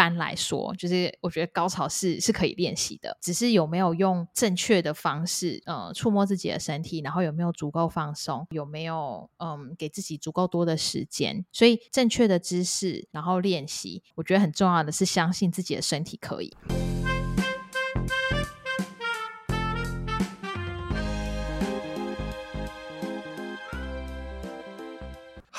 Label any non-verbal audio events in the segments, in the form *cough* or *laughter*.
般来说，就是我觉得高潮是是可以练习的，只是有没有用正确的方式，呃，触摸自己的身体，然后有没有足够放松，有没有嗯给自己足够多的时间，所以正确的姿势，然后练习，我觉得很重要的是相信自己的身体可以。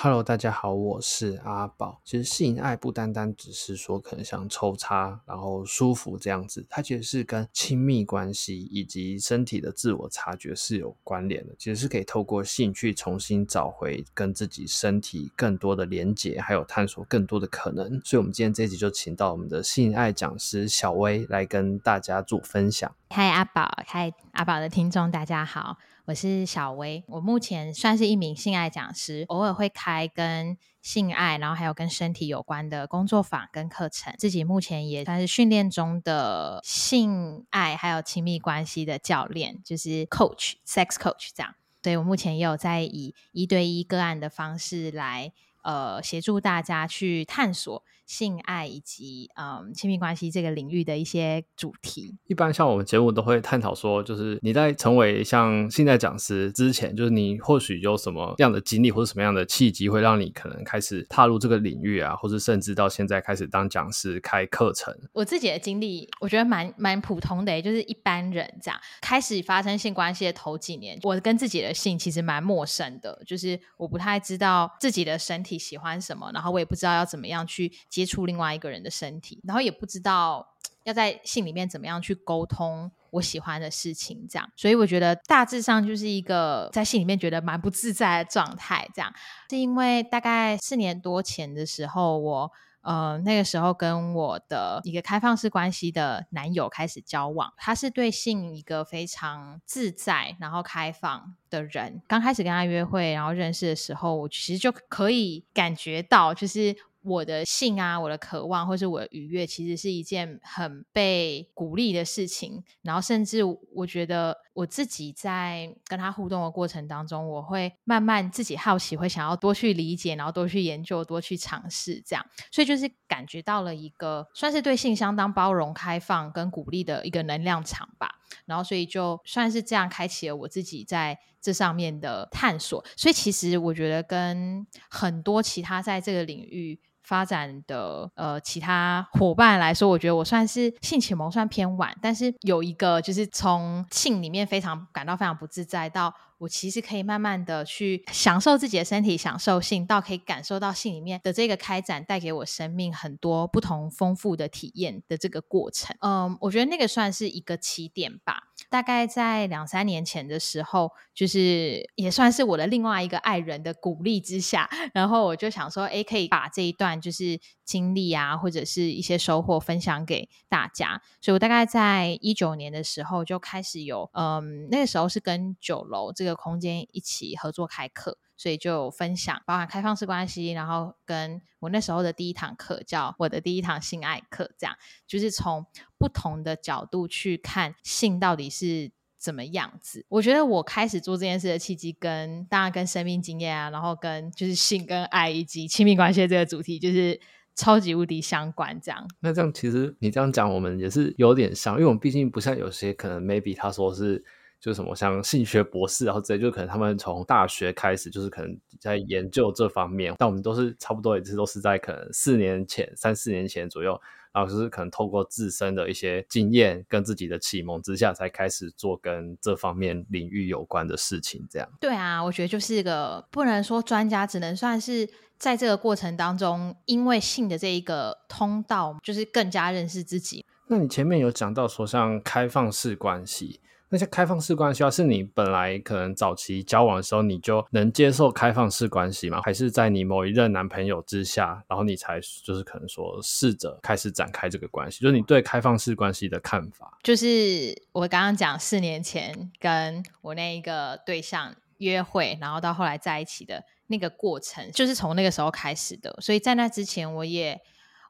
Hello，大家好，我是阿宝。其实性爱不单单只是说可能像抽插，然后舒服这样子，它其实是跟亲密关系以及身体的自我察觉是有关联的。其实是可以透过性去重新找回跟自己身体更多的连结，还有探索更多的可能。所以，我们今天这一集就请到我们的性爱讲师小薇来跟大家做分享。嗨，阿宝，嗨，阿宝的听众，大家好。我是小薇，我目前算是一名性爱讲师，偶尔会开跟性爱，然后还有跟身体有关的工作坊跟课程。自己目前也算是训练中的性爱还有亲密关系的教练，就是 coach、sex coach 这样。所以我目前也有在以一对一个案的方式来呃协助大家去探索。性爱以及嗯亲密关系这个领域的一些主题，一般像我们节目都会探讨说，就是你在成为像性爱讲师之前，就是你或许有什么样的经历或者什么样的契机，会让你可能开始踏入这个领域啊，或者甚至到现在开始当讲师开课程。我自己的经历，我觉得蛮蛮普通的，就是一般人这样开始发生性关系的头几年，我跟自己的性其实蛮陌生的，就是我不太知道自己的身体喜欢什么，然后我也不知道要怎么样去接接触另外一个人的身体，然后也不知道要在信里面怎么样去沟通我喜欢的事情，这样，所以我觉得大致上就是一个在信里面觉得蛮不自在的状态，这样，是因为大概四年多前的时候，我呃那个时候跟我的一个开放式关系的男友开始交往，他是对性一个非常自在然后开放的人，刚开始跟他约会然后认识的时候，我其实就可以感觉到就是。我的性啊，我的渴望，或是我的愉悦，其实是一件很被鼓励的事情。然后，甚至我觉得我自己在跟他互动的过程当中，我会慢慢自己好奇，会想要多去理解，然后多去研究，多去尝试，这样。所以，就是感觉到了一个算是对性相当包容、开放跟鼓励的一个能量场吧。然后，所以就算是这样开启了我自己在这上面的探索。所以，其实我觉得跟很多其他在这个领域。发展的呃，其他伙伴来说，我觉得我算是性启蒙算偏晚，但是有一个就是从性里面非常感到非常不自在到。我其实可以慢慢的去享受自己的身体，享受性，到可以感受到性里面的这个开展带给我生命很多不同丰富的体验的这个过程。嗯，我觉得那个算是一个起点吧。大概在两三年前的时候，就是也算是我的另外一个爱人的鼓励之下，然后我就想说，诶，可以把这一段就是经历啊，或者是一些收获分享给大家。所以我大概在一九年的时候就开始有，嗯，那个时候是跟九楼这个。空间一起合作开课，所以就分享包含开放式关系，然后跟我那时候的第一堂课叫我的第一堂性爱课，这样就是从不同的角度去看性到底是怎么样子。我觉得我开始做这件事的契机，跟当然跟生命经验啊，然后跟就是性跟爱以及亲密关系这个主题，就是超级无敌相关。这样，那这样其实你这样讲，我们也是有点像，因为我们毕竟不像有些可能 maybe 他说是。就什么像性学博士，然后这就可能他们从大学开始，就是可能在研究这方面。但我们都是差不多，也是都是在可能四年前、三四年前左右，然后就是可能透过自身的一些经验跟自己的启蒙之下，才开始做跟这方面领域有关的事情。这样。对啊，我觉得就是一个不能说专家，只能算是在这个过程当中，因为性的这一个通道，就是更加认识自己。那你前面有讲到说，像开放式关系。那些开放式关系啊，是你本来可能早期交往的时候，你就能接受开放式关系吗？还是在你某一任男朋友之下，然后你才就是可能说试着开始展开这个关系？就是你对开放式关系的看法？就是我刚刚讲四年前跟我那一个对象约会，然后到后来在一起的那个过程，就是从那个时候开始的。所以在那之前，我也。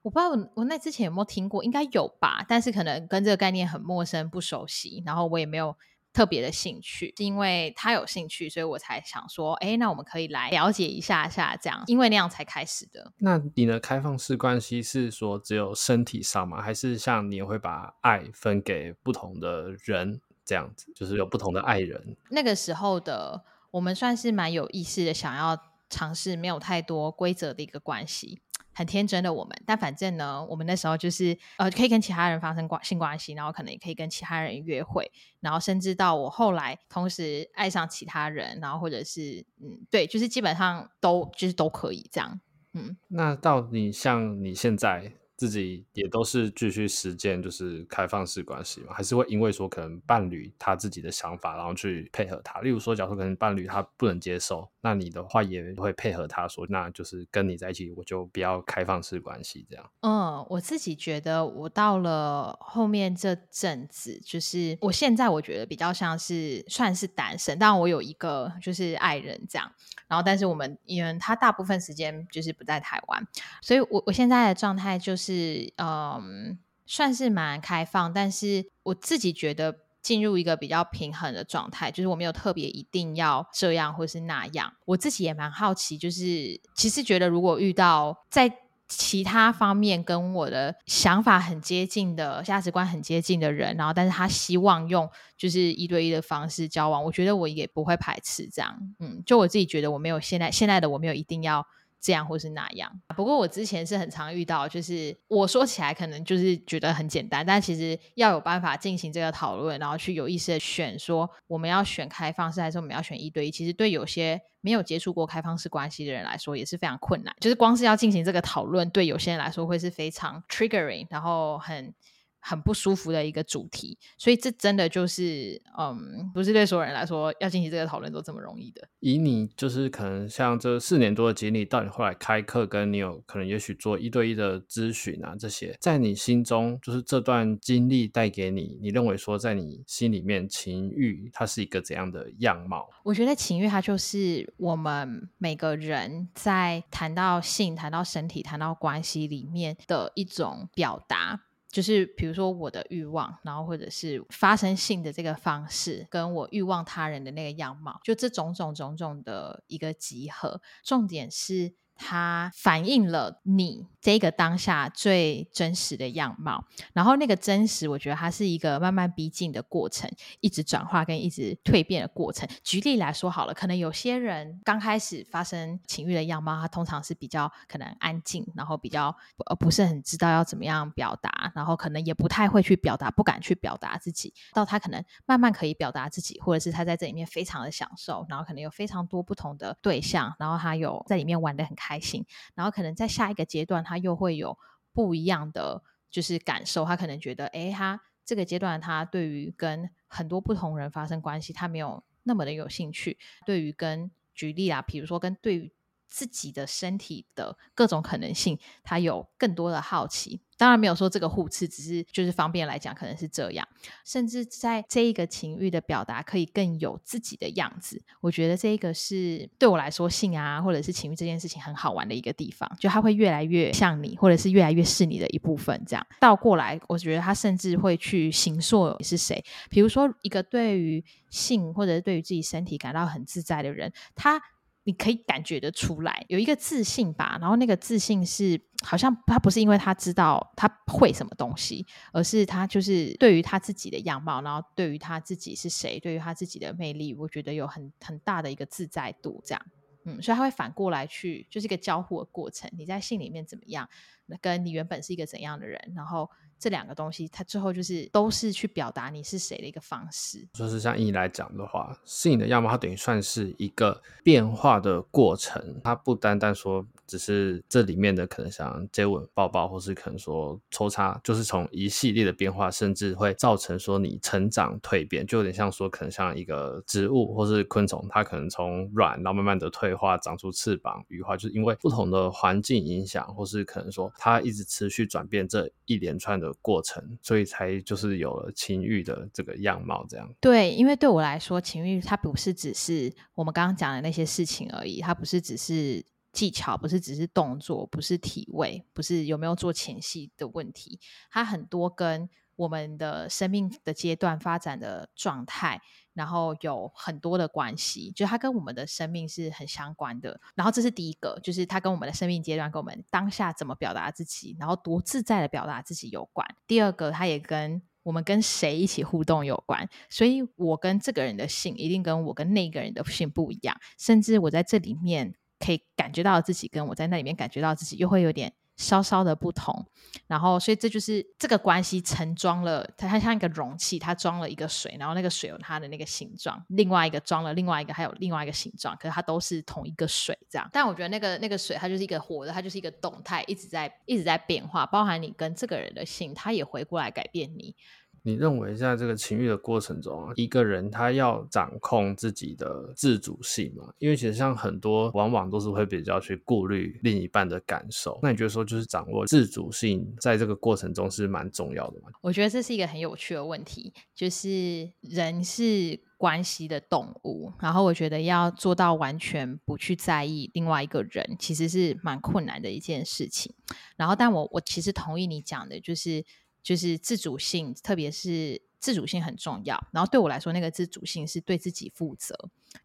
我不知道我我那之前有没有听过，应该有吧，但是可能跟这个概念很陌生、不熟悉，然后我也没有特别的兴趣，是因为他有兴趣，所以我才想说，哎，那我们可以来了解一下下这样，因为那样才开始的。那你的开放式关系是说只有身体上吗？还是像你会把爱分给不同的人这样子，就是有不同的爱人？那个时候的我们算是蛮有意识的，想要尝试没有太多规则的一个关系。很天真的我们，但反正呢，我们那时候就是呃，可以跟其他人发生关性关系，然后可能也可以跟其他人约会，然后甚至到我后来同时爱上其他人，然后或者是嗯，对，就是基本上都就是都可以这样，嗯。那到你像你现在。自己也都是继续实践，就是开放式关系嘛？还是会因为说可能伴侣他自己的想法，然后去配合他？例如说，假如说可能伴侣他不能接受，那你的话也会配合他说，那就是跟你在一起，我就不要开放式关系这样。嗯，我自己觉得，我到了后面这阵子，就是我现在我觉得比较像是算是单身，但我有一个就是爱人这样。然后，但是我们因为他大部分时间就是不在台湾，所以我我现在的状态就是。是嗯，算是蛮开放，但是我自己觉得进入一个比较平衡的状态，就是我没有特别一定要这样或是那样。我自己也蛮好奇，就是其实觉得如果遇到在其他方面跟我的想法很接近的价值观很接近的人，然后但是他希望用就是一对一的方式交往，我觉得我也不会排斥这样。嗯，就我自己觉得我没有现在现在的我没有一定要。这样或是那样，不过我之前是很常遇到，就是我说起来可能就是觉得很简单，但其实要有办法进行这个讨论，然后去有意识的选说我们要选开放式还是我们要选一对一，其实对有些没有接触过开放式关系的人来说也是非常困难，就是光是要进行这个讨论，对有些人来说会是非常 triggering，然后很。很不舒服的一个主题，所以这真的就是，嗯，不是对所有人来说要进行这个讨论都这么容易的。以你就是可能像这四年多的经历，到你后来开课，跟你有可能也许做一对一的咨询啊，这些在你心中，就是这段经历带给你，你认为说在你心里面情欲它是一个怎样的样貌？我觉得情欲它就是我们每个人在谈到性、谈到身体、谈到关系里面的一种表达。就是比如说我的欲望，然后或者是发生性的这个方式，跟我欲望他人的那个样貌，就这种种种种的一个集合，重点是。它反映了你这个当下最真实的样貌，然后那个真实，我觉得它是一个慢慢逼近的过程，一直转化跟一直蜕变的过程。举例来说好了，可能有些人刚开始发生情欲的样貌，他通常是比较可能安静，然后比较呃不是很知道要怎么样表达，然后可能也不太会去表达，不敢去表达自己。到他可能慢慢可以表达自己，或者是他在这里面非常的享受，然后可能有非常多不同的对象，然后他有在里面玩的很开开心，然后可能在下一个阶段，他又会有不一样的就是感受。他可能觉得，哎，他这个阶段他对于跟很多不同人发生关系，他没有那么的有兴趣。对于跟举例啊，比如说跟对于自己的身体的各种可能性，他有更多的好奇。当然没有说这个互斥，只是就是方便来讲，可能是这样。甚至在这一个情欲的表达，可以更有自己的样子。我觉得这一个是对我来说，性啊，或者是情欲这件事情很好玩的一个地方，就它会越来越像你，或者是越来越是你的一部分。这样倒过来，我觉得他甚至会去形塑你是谁。比如说，一个对于性或者是对于自己身体感到很自在的人，他。你可以感觉得出来，有一个自信吧，然后那个自信是好像他不是因为他知道他会什么东西，而是他就是对于他自己的样貌，然后对于他自己是谁，对于他自己的魅力，我觉得有很很大的一个自在度，这样，嗯，所以他会反过来去，就是一个交互的过程。你在信里面怎么样，那跟你原本是一个怎样的人，然后。这两个东西，它最后就是都是去表达你是谁的一个方式。就是像以你来讲的话，适应的样貌，它等于算是一个变化的过程，它不单单说。只是这里面的可能像接吻、抱抱，或是可能说抽插，就是从一系列的变化，甚至会造成说你成长蜕变，就有点像说可能像一个植物或是昆虫，它可能从软然后慢慢的退化，长出翅膀、羽化，就是因为不同的环境影响，或是可能说它一直持续转变这一连串的过程，所以才就是有了情欲的这个样貌这样。对，因为对我来说，情欲它不是只是我们刚刚讲的那些事情而已，它不是只是。技巧，不是只是动作，不是体位，不是有没有做前戏的问题，它很多跟我们的生命的阶段发展的状态，然后有很多的关系，就它跟我们的生命是很相关的。然后这是第一个，就是它跟我们的生命阶段，跟我们当下怎么表达自己，然后多自在的表达自己有关。第二个，它也跟我们跟谁一起互动有关。所以我跟这个人的性，一定跟我跟那个人的性不一样，甚至我在这里面可以感觉到自己，跟我在那里面感觉到自己，又会有点。稍稍的不同，然后所以这就是这个关系盛装了它，它像一个容器，它装了一个水，然后那个水有它的那个形状，另外一个装了另外一个，还有另外一个形状，可是它都是同一个水这样。但我觉得那个那个水它就是一个活的，它就是一个动态，一直在一直在变化，包含你跟这个人的性，它也回过来改变你。你认为在这个情欲的过程中啊，一个人他要掌控自己的自主性吗？因为其实像很多往往都是会比较去顾虑另一半的感受。那你觉得说就是掌握自主性在这个过程中是蛮重要的吗？我觉得这是一个很有趣的问题，就是人是关系的动物，然后我觉得要做到完全不去在意另外一个人，其实是蛮困难的一件事情。然后，但我我其实同意你讲的，就是。就是自主性，特别是自主性很重要。然后对我来说，那个自主性是对自己负责，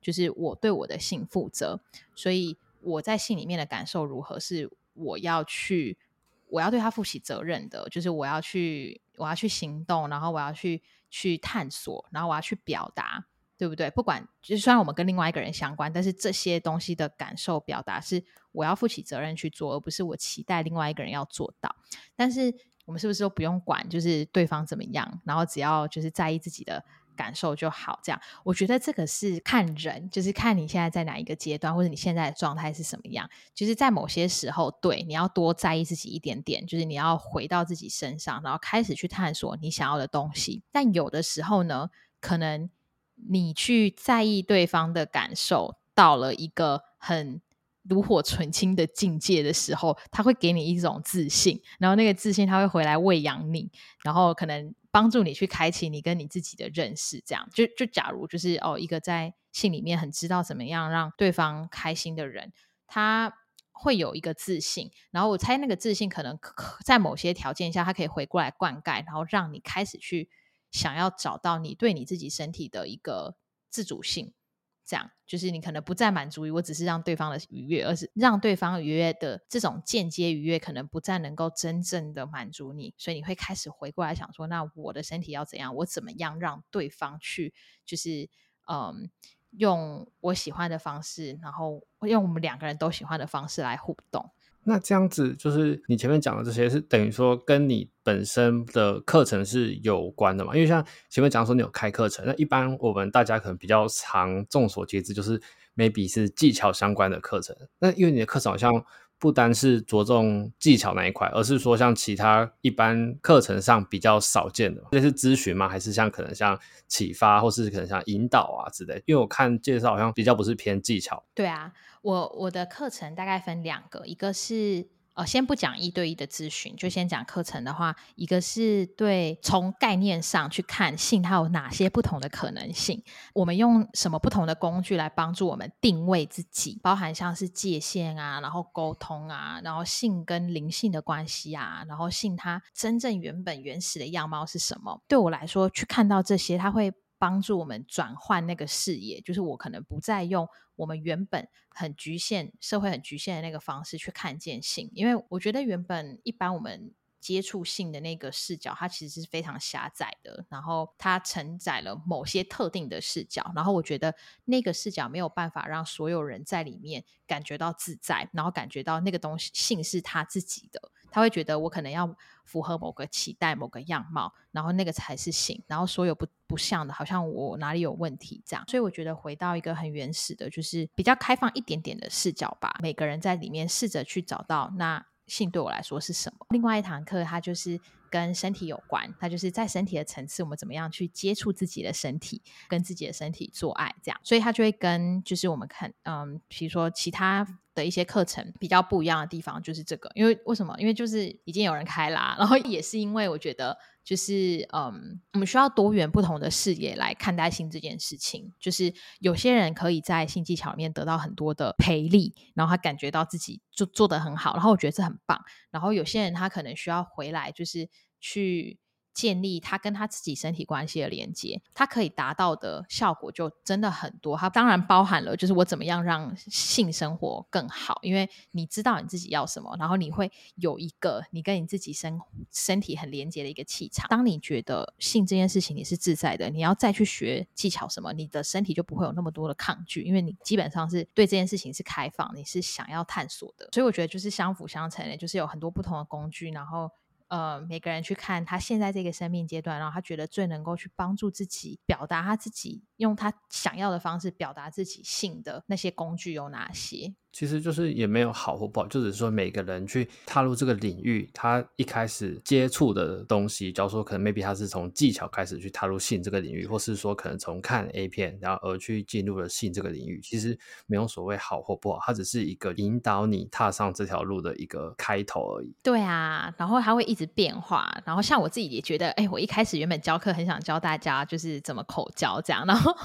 就是我对我的性负责。所以我在性里面的感受如何，是我要去，我要对他负起责任的。就是我要去，我要去行动，然后我要去去探索，然后我要去表达，对不对？不管就是虽然我们跟另外一个人相关，但是这些东西的感受表达是我要负起责任去做，而不是我期待另外一个人要做到。但是。我们是不是都不用管，就是对方怎么样，然后只要就是在意自己的感受就好？这样，我觉得这个是看人，就是看你现在在哪一个阶段，或者你现在的状态是什么样。就是在某些时候，对，你要多在意自己一点点，就是你要回到自己身上，然后开始去探索你想要的东西。但有的时候呢，可能你去在意对方的感受，到了一个很。炉火纯青的境界的时候，他会给你一种自信，然后那个自信他会回来喂养你，然后可能帮助你去开启你跟你自己的认识。这样，就就假如就是哦，一个在性里面很知道怎么样让对方开心的人，他会有一个自信。然后我猜那个自信可能在某些条件下，他可以回过来灌溉，然后让你开始去想要找到你对你自己身体的一个自主性。这样就是你可能不再满足于我只是让对方的愉悦，而是让对方愉悦的这种间接愉悦，可能不再能够真正的满足你，所以你会开始回过来想说，那我的身体要怎样？我怎么样让对方去，就是嗯，用我喜欢的方式，然后用我们两个人都喜欢的方式来互动。那这样子就是你前面讲的这些，是等于说跟你本身的课程是有关的嘛？因为像前面讲说你有开课程，那一般我们大家可能比较常众所皆知，就是 maybe 是技巧相关的课程。那因为你的课程好像不单是着重技巧那一块，而是说像其他一般课程上比较少见的，这是咨询吗？还是像可能像启发，或是可能像引导啊之类？因为我看介绍好像比较不是偏技巧。对啊。我我的课程大概分两个，一个是呃，先不讲一对一的咨询，就先讲课程的话，一个是对从概念上去看性它有哪些不同的可能性，我们用什么不同的工具来帮助我们定位自己，包含像是界限啊，然后沟通啊，然后性跟灵性的关系啊，然后性它真正原本原始的样貌是什么？对我来说，去看到这些，它会。帮助我们转换那个视野，就是我可能不再用我们原本很局限、社会很局限的那个方式去看见性，因为我觉得原本一般我们接触性的那个视角，它其实是非常狭窄的，然后它承载了某些特定的视角，然后我觉得那个视角没有办法让所有人在里面感觉到自在，然后感觉到那个东西性是他自己的。他会觉得我可能要符合某个期待、某个样貌，然后那个才是性，然后所有不不像的，好像我哪里有问题这样。所以我觉得回到一个很原始的，就是比较开放一点点的视角吧。每个人在里面试着去找到那性对我来说是什么。另外一堂课，它就是。跟身体有关，它就是在身体的层次，我们怎么样去接触自己的身体，跟自己的身体做爱，这样，所以它就会跟就是我们看，嗯，比如说其他的一些课程比较不一样的地方，就是这个，因为为什么？因为就是已经有人开啦，然后也是因为我觉得。就是嗯，我们需要多元不同的视野来看待性这件事情。就是有些人可以在性技巧里面得到很多的培力，然后他感觉到自己就做得很好，然后我觉得这很棒。然后有些人他可能需要回来，就是去。建立他跟他自己身体关系的连接，他可以达到的效果就真的很多。他当然包含了，就是我怎么样让性生活更好，因为你知道你自己要什么，然后你会有一个你跟你自己身身体很连接的一个气场。当你觉得性这件事情你是自在的，你要再去学技巧什么，你的身体就不会有那么多的抗拒，因为你基本上是对这件事情是开放，你是想要探索的。所以我觉得就是相辅相成的，就是有很多不同的工具，然后。呃，每个人去看他现在这个生命阶段，然后他觉得最能够去帮助自己表达他自己，用他想要的方式表达自己性的那些工具有哪些？其实就是也没有好或不好，就只是说每个人去踏入这个领域，他一开始接触的东西，假如说可能 maybe 他是从技巧开始去踏入性这个领域，或是说可能从看 A 片，然后而去进入了性这个领域，其实没有所谓好或不好，它只是一个引导你踏上这条路的一个开头而已。对啊，然后它会一直变化，然后像我自己也觉得，哎，我一开始原本教课很想教大家就是怎么口交这样，然后。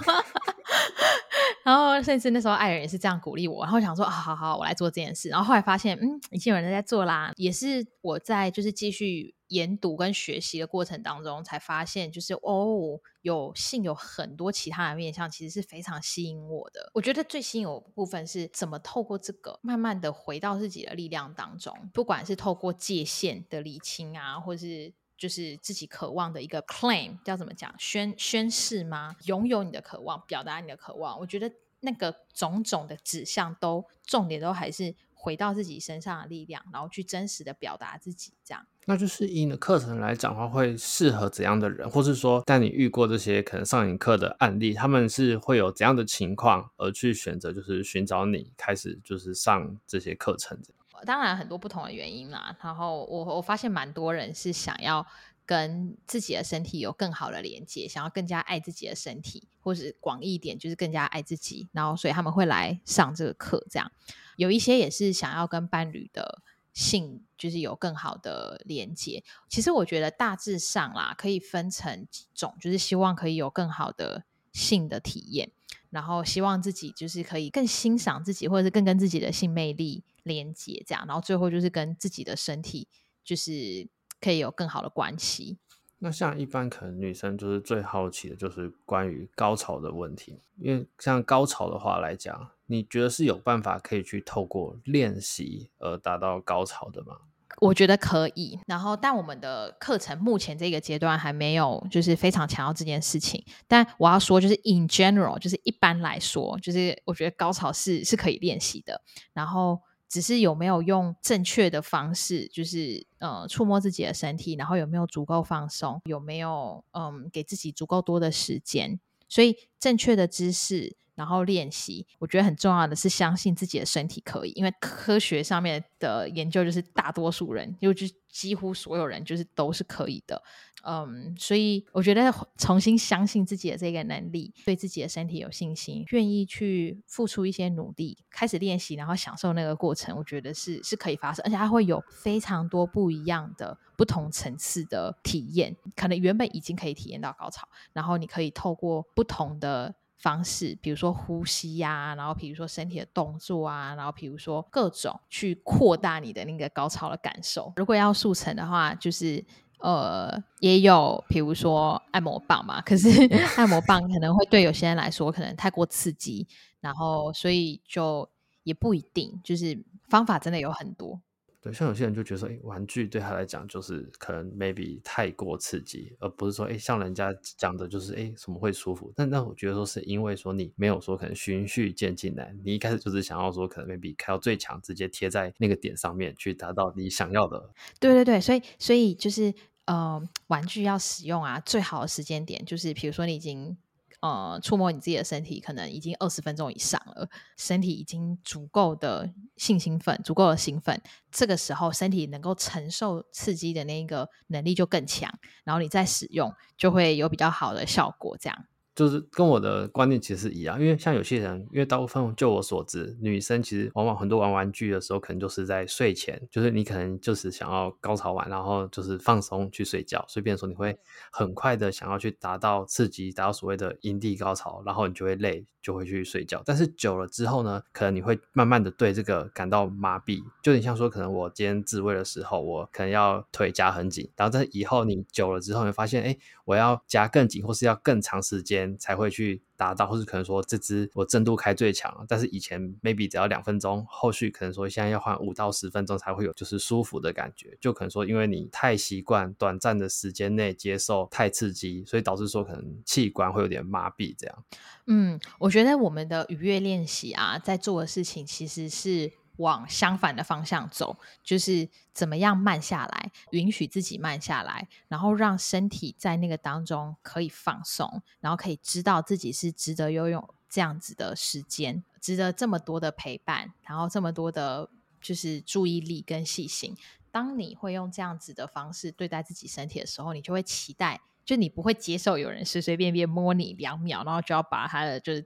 然后甚至那时候爱人也是这样鼓励我，然后想说啊，好好，我来做这件事。然后后来发现，嗯，已经有人在做啦。也是我在就是继续研读跟学习的过程当中，才发现就是哦，有性有很多其他的面向，其实是非常吸引我的。我觉得最吸引我的部分是怎么透过这个，慢慢的回到自己的力量当中，不管是透过界限的理清啊，或是。就是自己渴望的一个 claim，叫怎么讲？宣宣誓吗？拥有你的渴望，表达你的渴望。我觉得那个种种的指向都，重点都还是回到自己身上的力量，然后去真实的表达自己。这样，那就是以你的课程来讲的话，会适合怎样的人？或是说，带你遇过这些可能上你课的案例，他们是会有怎样的情况而去选择，就是寻找你开始就是上这些课程？当然很多不同的原因啦，然后我我发现蛮多人是想要跟自己的身体有更好的连接，想要更加爱自己的身体，或是广义一点就是更加爱自己，然后所以他们会来上这个课。这样有一些也是想要跟伴侣的性就是有更好的连接。其实我觉得大致上啦，可以分成几种，就是希望可以有更好的性的体验，然后希望自己就是可以更欣赏自己，或者是更跟自己的性魅力。连接这样，然后最后就是跟自己的身体，就是可以有更好的关系。那像一般可能女生就是最好奇的就是关于高潮的问题，因为像高潮的话来讲，你觉得是有办法可以去透过练习而达到高潮的吗？我觉得可以。然后，但我们的课程目前这个阶段还没有就是非常强调这件事情。但我要说，就是 in general，就是一般来说，就是我觉得高潮是是可以练习的。然后。只是有没有用正确的方式，就是呃触摸自己的身体，然后有没有足够放松，有没有嗯给自己足够多的时间，所以正确的姿势。然后练习，我觉得很重要的是相信自己的身体可以，因为科学上面的研究就是大多数人，就就几乎所有人就是都是可以的，嗯，所以我觉得重新相信自己的这个能力，对自己的身体有信心，愿意去付出一些努力，开始练习，然后享受那个过程，我觉得是是可以发生，而且它会有非常多不一样的不同层次的体验，可能原本已经可以体验到高潮，然后你可以透过不同的。方式，比如说呼吸呀、啊，然后比如说身体的动作啊，然后比如说各种去扩大你的那个高潮的感受。如果要速成的话，就是呃，也有比如说按摩棒嘛，可是 *laughs* 按摩棒可能会对有些人来说可能太过刺激，然后所以就也不一定，就是方法真的有很多。对，像有些人就觉得说，哎，玩具对他来讲就是可能 maybe 太过刺激，而不是说，哎，像人家讲的就是，哎，什么会舒服？但那我觉得说，是因为说你没有说可能循序渐进来，你一开始就是想要说，可能 maybe 开到最强，直接贴在那个点上面去达到你想要的。对对对，所以所以就是，呃，玩具要使用啊，最好的时间点就是，比如说你已经。呃触摸你自己的身体，可能已经二十分钟以上了，身体已经足够的性兴奋，足够的兴奋，这个时候身体能够承受刺激的那个能力就更强，然后你再使用就会有比较好的效果，这样。就是跟我的观念其实是一样，因为像有些人，因为大部分就我所知，女生其实往往很多玩玩具的时候，可能就是在睡前，就是你可能就是想要高潮完，然后就是放松去睡觉，所以变说你会很快的想要去达到刺激，达到所谓的阴蒂高潮，然后你就会累，就会去睡觉。但是久了之后呢，可能你会慢慢的对这个感到麻痹，就你像说，可能我今天自慰的时候，我可能要腿夹很紧，然后在以后你久了之后，你发现，哎，我要夹更紧，或是要更长时间。才会去达到，或是可能说这支我震度开最强，但是以前 maybe 只要两分钟，后续可能说现在要换五到十分钟才会有就是舒服的感觉，就可能说因为你太习惯短暂的时间内接受太刺激，所以导致说可能器官会有点麻痹这样。嗯，我觉得我们的愉悦练习啊，在做的事情其实是。往相反的方向走，就是怎么样慢下来，允许自己慢下来，然后让身体在那个当中可以放松，然后可以知道自己是值得拥有这样子的时间，值得这么多的陪伴，然后这么多的，就是注意力跟细心。当你会用这样子的方式对待自己身体的时候，你就会期待。就你不会接受有人随随便便摸你两秒，然后就要把他的就是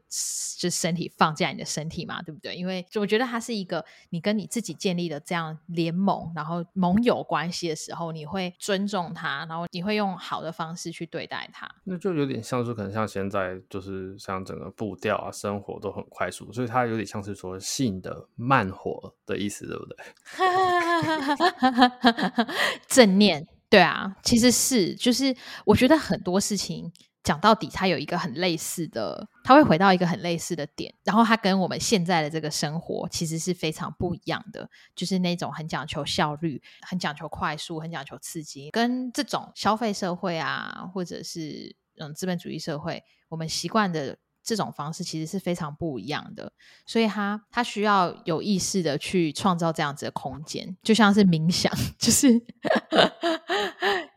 就身体放在你的身体嘛，对不对？因为就我觉得它是一个你跟你自己建立的这样联盟，然后盟友关系的时候，你会尊重他，然后你会用好的方式去对待他。那就有点像是可能像现在就是像整个步调啊，生活都很快速，所以它有点像是说性的慢火的意思，对不对？*laughs* 正念。对啊，其实是就是我觉得很多事情讲到底，它有一个很类似的，它会回到一个很类似的点，然后它跟我们现在的这个生活其实是非常不一样的，就是那种很讲求效率、很讲求快速、很讲求刺激，跟这种消费社会啊，或者是嗯资本主义社会，我们习惯的。这种方式其实是非常不一样的，所以他他需要有意识的去创造这样子的空间，就像是冥想，*laughs* 就是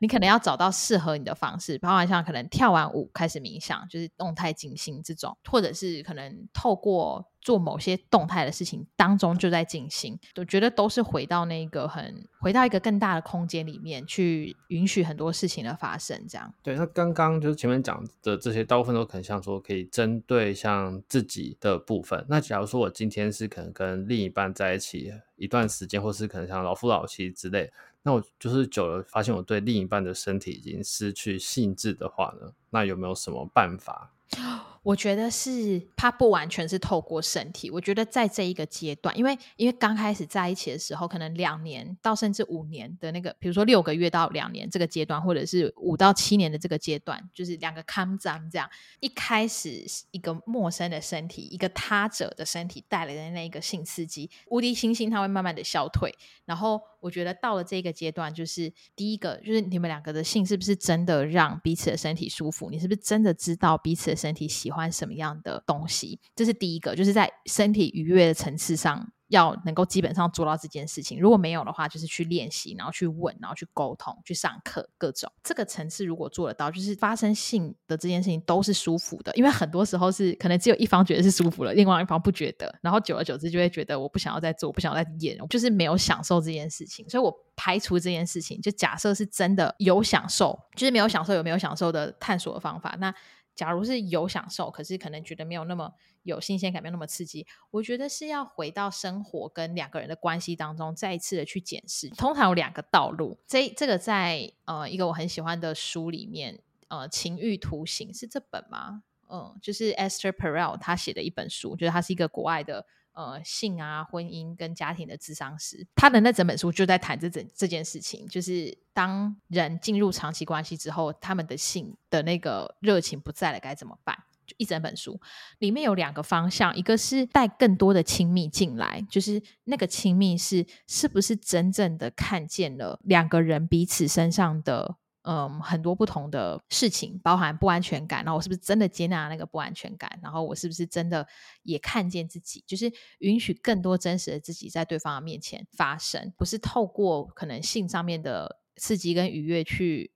你可能要找到适合你的方式，包括像可能跳完舞开始冥想，就是动态静心这种，或者是可能透过。做某些动态的事情当中就在进行，我觉得都是回到那个很回到一个更大的空间里面去允许很多事情的发生，这样。对，那刚刚就是前面讲的这些，大部分都可能像说可以针对像自己的部分。那假如说我今天是可能跟另一半在一起一段时间，或是可能像老夫老妻之类，那我就是久了发现我对另一半的身体已经失去兴致的话呢，那有没有什么办法？*gasps* 我觉得是他不完全是透过身体。我觉得在这一个阶段，因为因为刚开始在一起的时候，可能两年到甚至五年的那个，比如说六个月到两年这个阶段，或者是五到七年的这个阶段，就是两个 come d o n 这样。一开始一个陌生的身体，一个他者的身体带来的那一个性刺激，无敌星星，它会慢慢的消退。然后我觉得到了这个阶段，就是第一个，就是你们两个的性是不是真的让彼此的身体舒服？你是不是真的知道彼此的身体喜欢什么样的东西？这是第一个，就是在身体愉悦的层次上。要能够基本上做到这件事情，如果没有的话，就是去练习，然后去问，然后去沟通，去上课，各种。这个层次如果做得到，就是发生性的这件事情都是舒服的，因为很多时候是可能只有一方觉得是舒服了，另外一方不觉得，然后久而久之就会觉得我不想要再做，不想要再演，就是没有享受这件事情，所以我排除这件事情，就假设是真的有享受，就是没有享受有没有享受的探索的方法，那。假如是有享受，可是可能觉得没有那么有新鲜感，没有那么刺激。我觉得是要回到生活跟两个人的关系当中，再一次的去检视。通常有两个道路，这这个在呃一个我很喜欢的书里面，呃，《情欲图形》是这本吗？嗯，就是 Esther Perel 他写的一本书，就是他是一个国外的。呃，性啊，婚姻跟家庭的智商师，他的那整本书就在谈这整这件事情，就是当人进入长期关系之后，他们的性的那个热情不在了，该怎么办？就一整本书里面有两个方向，一个是带更多的亲密进来，就是那个亲密是是不是真正的看见了两个人彼此身上的。嗯，很多不同的事情，包含不安全感。然后我是不是真的接纳那个不安全感？然后我是不是真的也看见自己？就是允许更多真实的自己在对方的面前发生，不是透过可能性上面的刺激跟愉悦去，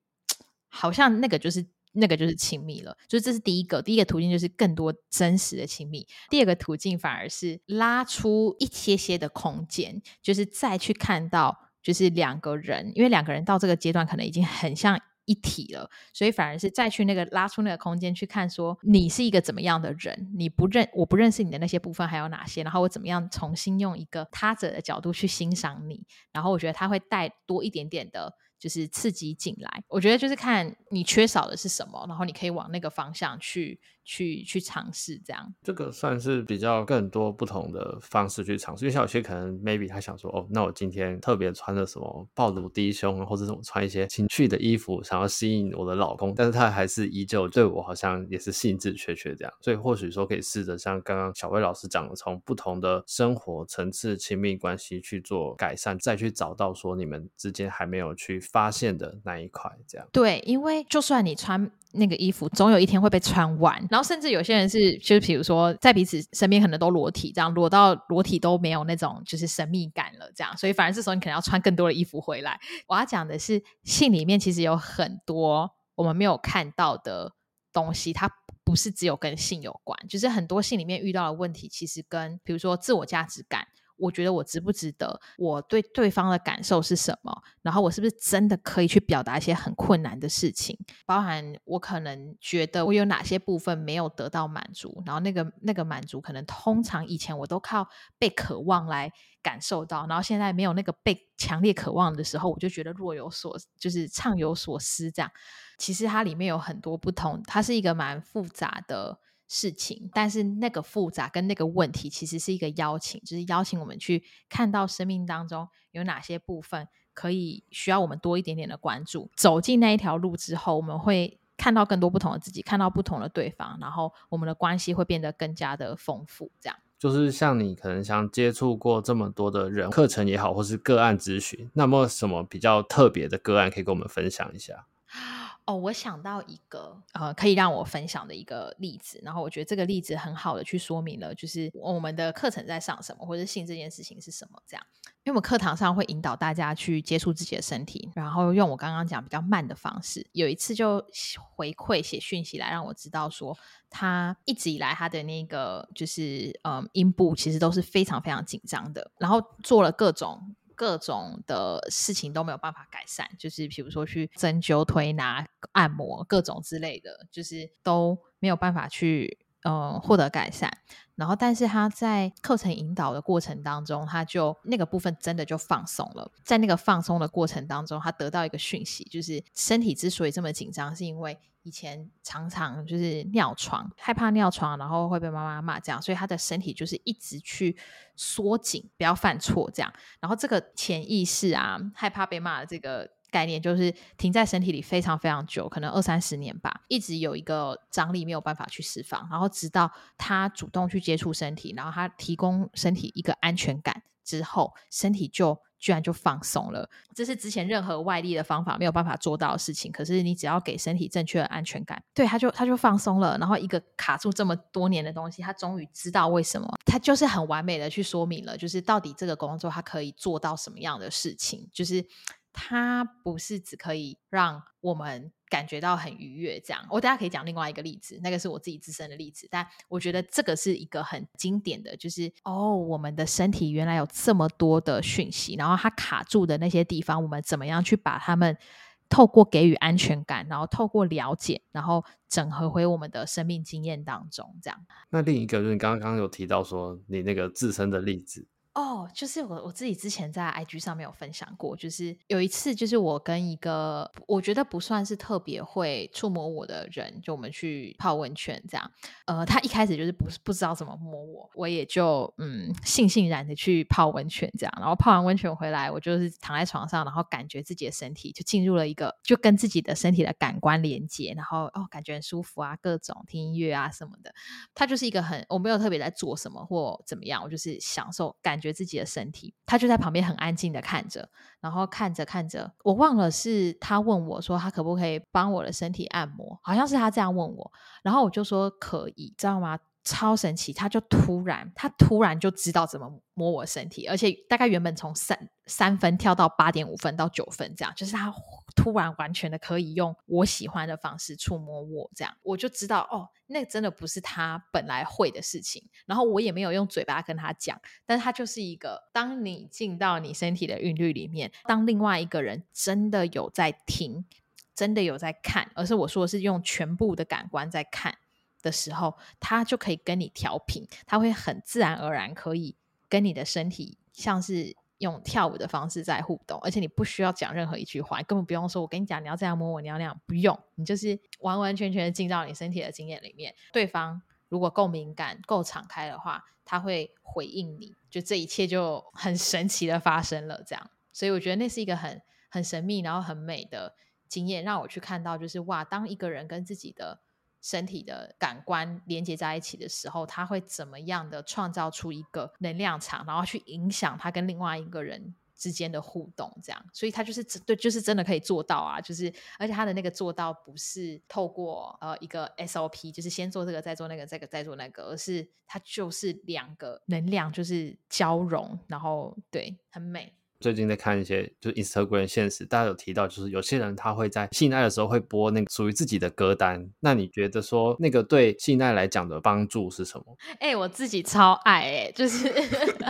好像那个就是那个就是亲密了。就是这是第一个，第一个途径就是更多真实的亲密。第二个途径反而是拉出一些些的空间，就是再去看到，就是两个人，因为两个人到这个阶段可能已经很像。一体了，所以反而是再去那个拉出那个空间去看，说你是一个怎么样的人，你不认我不认识你的那些部分还有哪些，然后我怎么样重新用一个他者的角度去欣赏你，然后我觉得他会带多一点点的，就是刺激进来。我觉得就是看你缺少的是什么，然后你可以往那个方向去。去去尝试这样，这个算是比较更多不同的方式去尝试。因为像有些可能 maybe 他想说，哦，那我今天特别穿了什么暴露低胸，或者什么穿一些情趣的衣服，想要吸引我的老公，但是他还是依旧对我好像也是兴致缺缺这样。所以或许说可以试着像刚刚小薇老师讲的，从不同的生活层次、亲密关系去做改善，再去找到说你们之间还没有去发现的那一块这样。对，因为就算你穿。那个衣服总有一天会被穿完，然后甚至有些人是，就是比如说在彼此身边可能都裸体，这样裸到裸体都没有那种就是神秘感了，这样，所以反而这时候你可能要穿更多的衣服回来。我要讲的是，性里面其实有很多我们没有看到的东西，它不是只有跟性有关，就是很多性里面遇到的问题，其实跟比如说自我价值感。我觉得我值不值得？我对对方的感受是什么？然后我是不是真的可以去表达一些很困难的事情？包含我可能觉得我有哪些部分没有得到满足，然后那个那个满足可能通常以前我都靠被渴望来感受到，然后现在没有那个被强烈渴望的时候，我就觉得若有所就是畅有所思这样。其实它里面有很多不同，它是一个蛮复杂的。事情，但是那个复杂跟那个问题其实是一个邀请，就是邀请我们去看到生命当中有哪些部分可以需要我们多一点点的关注。走进那一条路之后，我们会看到更多不同的自己，看到不同的对方，然后我们的关系会变得更加的丰富。这样就是像你可能想接触过这么多的人，课程也好，或是个案咨询，那么什么比较特别的个案可以跟我们分享一下？哦，我想到一个呃，可以让我分享的一个例子，然后我觉得这个例子很好的去说明了，就是我们的课程在上什么，或者性这件事情是什么这样。因为我们课堂上会引导大家去接触自己的身体，然后用我刚刚讲比较慢的方式。有一次就回馈写讯息来让我知道说，他一直以来他的那个就是嗯阴部其实都是非常非常紧张的，然后做了各种。各种的事情都没有办法改善，就是比如说去针灸、推拿、按摩各种之类的，就是都没有办法去嗯获得改善。然后，但是他在课程引导的过程当中，他就那个部分真的就放松了。在那个放松的过程当中，他得到一个讯息，就是身体之所以这么紧张，是因为以前常常就是尿床，害怕尿床，然后会被妈妈骂这样，所以他的身体就是一直去缩紧，不要犯错这样。然后这个潜意识啊，害怕被骂的这个。概念就是停在身体里非常非常久，可能二三十年吧，一直有一个张力没有办法去释放，然后直到他主动去接触身体，然后他提供身体一个安全感之后，身体就居然就放松了。这是之前任何外力的方法没有办法做到的事情。可是你只要给身体正确的安全感，对，他就他就放松了。然后一个卡住这么多年的东西，他终于知道为什么。他就是很完美的去说明了，就是到底这个工作他可以做到什么样的事情，就是。它不是只可以让我们感觉到很愉悦，这样。我等下可以讲另外一个例子，那个是我自己自身的例子。但我觉得这个是一个很经典的，就是哦，我们的身体原来有这么多的讯息，然后它卡住的那些地方，我们怎么样去把它们透过给予安全感，然后透过了解，然后整合回我们的生命经验当中，这样。那另一个就是你刚刚有提到说你那个自身的例子。哦，就是我我自己之前在 IG 上面有分享过，就是有一次，就是我跟一个我觉得不算是特别会触摸我的人，就我们去泡温泉这样。呃，他一开始就是不不知道怎么摸我，我也就嗯悻悻然的去泡温泉这样。然后泡完温泉回来，我就是躺在床上，然后感觉自己的身体就进入了一个就跟自己的身体的感官连接，然后哦感觉很舒服啊，各种听音乐啊什么的。他就是一个很我没有特别在做什么或怎么样，我就是享受感。觉自己的身体，他就在旁边很安静的看着，然后看着看着，我忘了是他问我说他可不可以帮我的身体按摩，好像是他这样问我，然后我就说可以，知道吗？超神奇，他就突然，他突然就知道怎么摸我身体，而且大概原本从三三分跳到八点五分到九分，这样就是他突然完全的可以用我喜欢的方式触摸我，这样我就知道哦，那真的不是他本来会的事情。然后我也没有用嘴巴跟他讲，但是他就是一个，当你进到你身体的韵律里面，当另外一个人真的有在听，真的有在看，而是我说的是用全部的感官在看。的时候，他就可以跟你调频，他会很自然而然可以跟你的身体像是用跳舞的方式在互动，而且你不需要讲任何一句话，根本不用说“我跟你讲，你要这样摸我，你要那样”，不用，你就是完完全全进到你身体的经验里面。对方如果够敏感、够敞开的话，他会回应你，就这一切就很神奇的发生了。这样，所以我觉得那是一个很很神秘，然后很美的经验，让我去看到，就是哇，当一个人跟自己的。身体的感官连接在一起的时候，他会怎么样的创造出一个能量场，然后去影响他跟另外一个人之间的互动，这样，所以他就是对，就是真的可以做到啊，就是而且他的那个做到不是透过呃一个 SOP，就是先做这个再做那个，这个再做那个，而是他就是两个能量就是交融，然后对，很美。最近在看一些就是 Instagram 现实，大家有提到，就是有些人他会在性爱的时候会播那个属于自己的歌单。那你觉得说那个对性爱来讲的帮助是什么？哎、我自己超爱哎、就是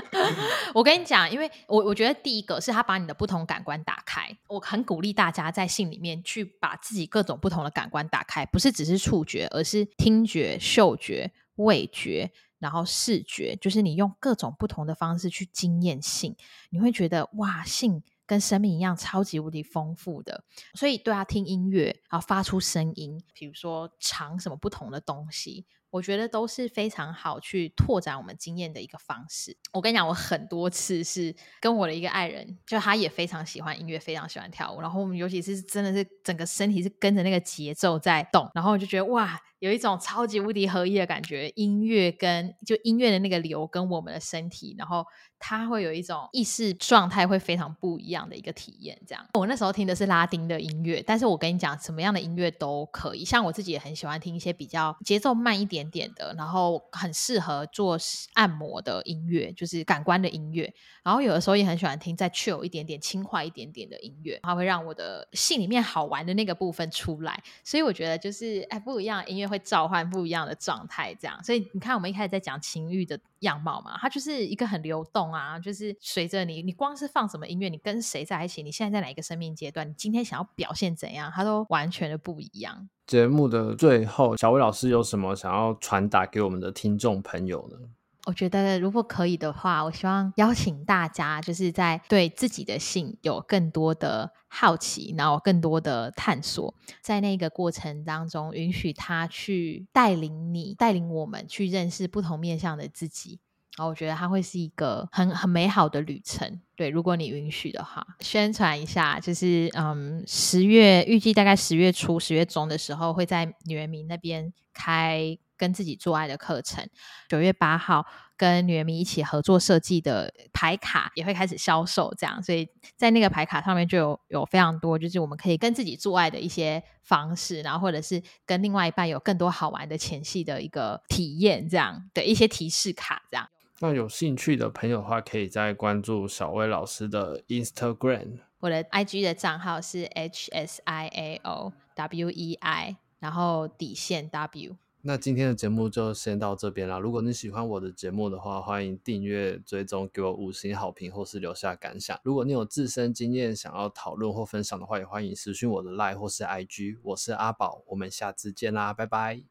*laughs* 我跟你讲，因为我我觉得第一个是他把你的不同感官打开，我很鼓励大家在性里面去把自己各种不同的感官打开，不是只是触觉，而是听觉、嗅觉、味觉。然后视觉就是你用各种不同的方式去经验性，你会觉得哇，性跟生命一样超级无敌丰富的。所以对啊，听音乐，然后发出声音，比如说尝什么不同的东西。我觉得都是非常好去拓展我们经验的一个方式。我跟你讲，我很多次是跟我的一个爱人，就他也非常喜欢音乐，非常喜欢跳舞。然后我们尤其是真的是整个身体是跟着那个节奏在动，然后我就觉得哇，有一种超级无敌合一的感觉。音乐跟就音乐的那个流跟我们的身体，然后它会有一种意识状态会非常不一样的一个体验。这样，我那时候听的是拉丁的音乐，但是我跟你讲，什么样的音乐都可以。像我自己也很喜欢听一些比较节奏慢一点。点的，然后很适合做按摩的音乐，就是感官的音乐。然后有的时候也很喜欢听再 chill 一点点、轻快一点点的音乐，它会让我的性里面好玩的那个部分出来。所以我觉得就是哎，不一样音乐会召唤不一样的状态，这样。所以你看，我们一开始在讲情欲的样貌嘛，它就是一个很流动啊，就是随着你，你光是放什么音乐，你跟谁在一起，你现在在哪一个生命阶段，你今天想要表现怎样，它都完全的不一样。节目的最后，小薇老师有什么想要传达给我们的听众朋友呢？我觉得如果可以的话，我希望邀请大家，就是在对自己的性有更多的好奇，然后更多的探索，在那个过程当中，允许他去带领你，带领我们去认识不同面向的自己。然后我觉得它会是一个很很美好的旅程。对，如果你允许的话，宣传一下，就是嗯，十月预计大概十月初、十月中的时候，会在女人迷那边开。跟自己做爱的课程，九月八号跟女人迷一起合作设计的牌卡也会开始销售，这样，所以在那个牌卡上面就有有非常多，就是我们可以跟自己做爱的一些方式，然后或者是跟另外一半有更多好玩的前戏的一个体验，这样的一些提示卡，这样。那有兴趣的朋友的话，可以再关注小薇老师的 Instagram，我的 IG 的账号是 H S I A O W E I，然后底线 W。那今天的节目就先到这边啦。如果你喜欢我的节目的话，欢迎订阅、追踪，给我五星好评，或是留下感想。如果你有自身经验想要讨论或分享的话，也欢迎私讯我的 Line 或是 IG。我是阿宝，我们下次见啦，拜拜。